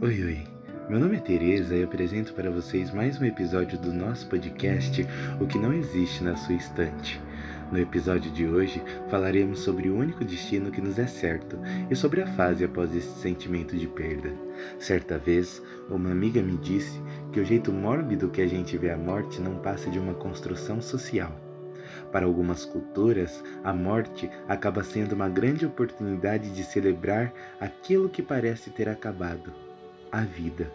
Oi, oi. Meu nome é Tereza e apresento para vocês mais um episódio do nosso podcast O que não existe na sua estante. No episódio de hoje falaremos sobre o único destino que nos é certo e sobre a fase após esse sentimento de perda. Certa vez, uma amiga me disse que o jeito mórbido que a gente vê a morte não passa de uma construção social. Para algumas culturas, a morte acaba sendo uma grande oportunidade de celebrar aquilo que parece ter acabado a vida.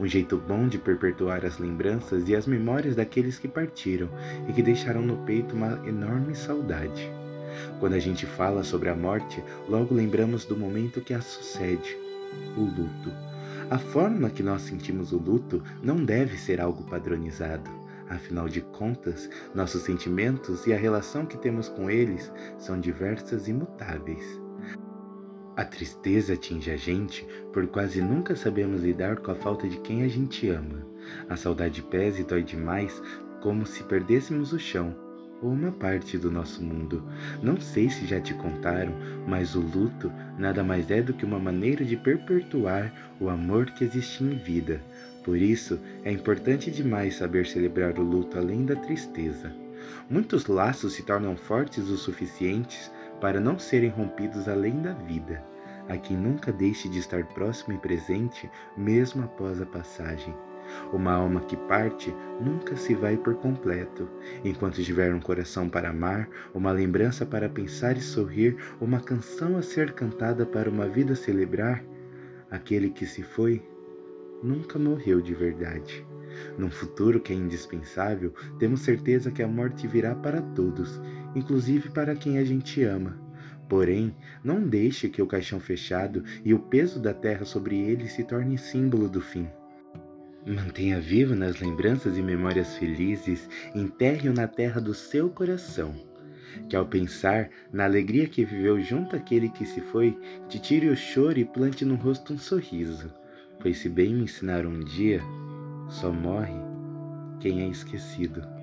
Um jeito bom de perpetuar as lembranças e as memórias daqueles que partiram e que deixaram no peito uma enorme saudade. Quando a gente fala sobre a morte, logo lembramos do momento que a sucede, o luto. A forma que nós sentimos o luto não deve ser algo padronizado. Afinal de contas, nossos sentimentos e a relação que temos com eles são diversas e mutáveis. A tristeza atinge a gente por quase nunca sabemos lidar com a falta de quem a gente ama. A saudade pesa e dói demais, como se perdêssemos o chão ou uma parte do nosso mundo. Não sei se já te contaram, mas o luto nada mais é do que uma maneira de perpetuar o amor que existe em vida. Por isso, é importante demais saber celebrar o luto além da tristeza. Muitos laços se tornam fortes o suficientes para não serem rompidos além da vida, a quem nunca deixe de estar próximo e presente, mesmo após a passagem. Uma alma que parte nunca se vai por completo. Enquanto tiver um coração para amar, uma lembrança para pensar e sorrir, uma canção a ser cantada para uma vida celebrar, aquele que se foi nunca morreu de verdade. Num futuro que é indispensável, temos certeza que a morte virá para todos, inclusive para quem a gente ama. Porém, não deixe que o caixão fechado e o peso da terra sobre ele se torne símbolo do fim. Mantenha vivo nas lembranças e memórias felizes, enterre-o na terra do seu coração. Que ao pensar na alegria que viveu junto àquele que se foi, te tire o choro e plante no rosto um sorriso. Pois se bem me ensinaram um dia, só morre quem é esquecido.